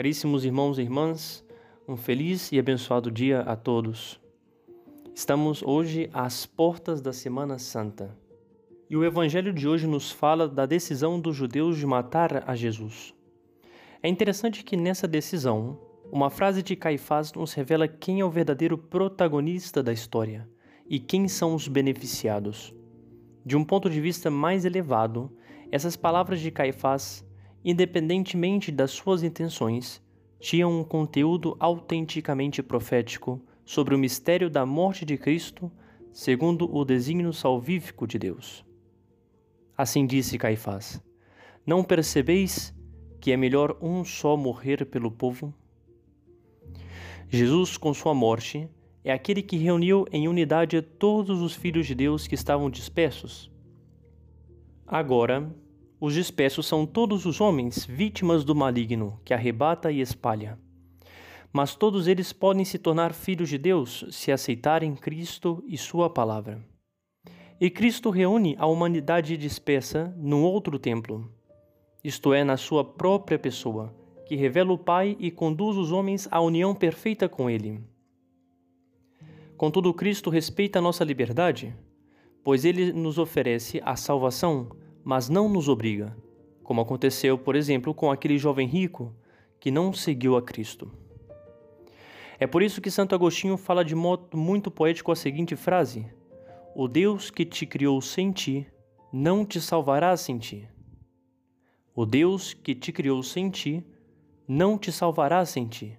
Caríssimos irmãos e irmãs, um feliz e abençoado dia a todos. Estamos hoje às portas da Semana Santa e o Evangelho de hoje nos fala da decisão dos judeus de matar a Jesus. É interessante que nessa decisão, uma frase de Caifás nos revela quem é o verdadeiro protagonista da história e quem são os beneficiados. De um ponto de vista mais elevado, essas palavras de Caifás independentemente das suas intenções, tinham um conteúdo autenticamente profético sobre o mistério da morte de Cristo, segundo o desígnio salvífico de Deus. Assim disse Caifás: Não percebeis que é melhor um só morrer pelo povo? Jesus, com sua morte, é aquele que reuniu em unidade todos os filhos de Deus que estavam dispersos. Agora, os dispersos são todos os homens vítimas do maligno, que arrebata e espalha. Mas todos eles podem se tornar filhos de Deus se aceitarem Cristo e Sua palavra. E Cristo reúne a humanidade dispersa num outro templo, isto é, na Sua própria pessoa, que revela o Pai e conduz os homens à união perfeita com Ele. Contudo, Cristo respeita a nossa liberdade, pois Ele nos oferece a salvação mas não nos obriga, como aconteceu, por exemplo, com aquele jovem rico que não seguiu a Cristo. É por isso que Santo Agostinho fala de modo muito poético a seguinte frase: O Deus que te criou sem ti, não te salvará sem ti. O Deus que te criou sem ti, não te salvará sem ti.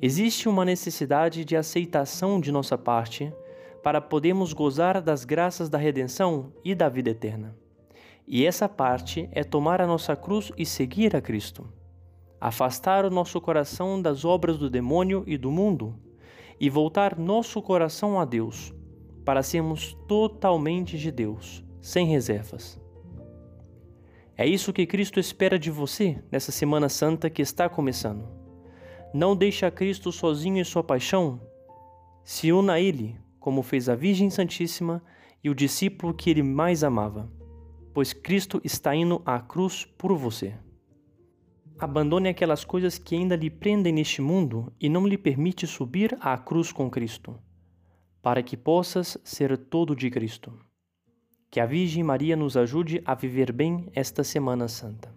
Existe uma necessidade de aceitação de nossa parte para podermos gozar das graças da redenção e da vida eterna. E essa parte é tomar a nossa cruz e seguir a Cristo. Afastar o nosso coração das obras do demônio e do mundo e voltar nosso coração a Deus, para sermos totalmente de Deus, sem reservas. É isso que Cristo espera de você nessa Semana Santa que está começando. Não deixe a Cristo sozinho em sua paixão. Se una a Ele, como fez a Virgem Santíssima e o discípulo que ele mais amava pois Cristo está indo à cruz por você. Abandone aquelas coisas que ainda lhe prendem neste mundo e não lhe permite subir à cruz com Cristo, para que possas ser todo de Cristo. Que a Virgem Maria nos ajude a viver bem esta Semana Santa.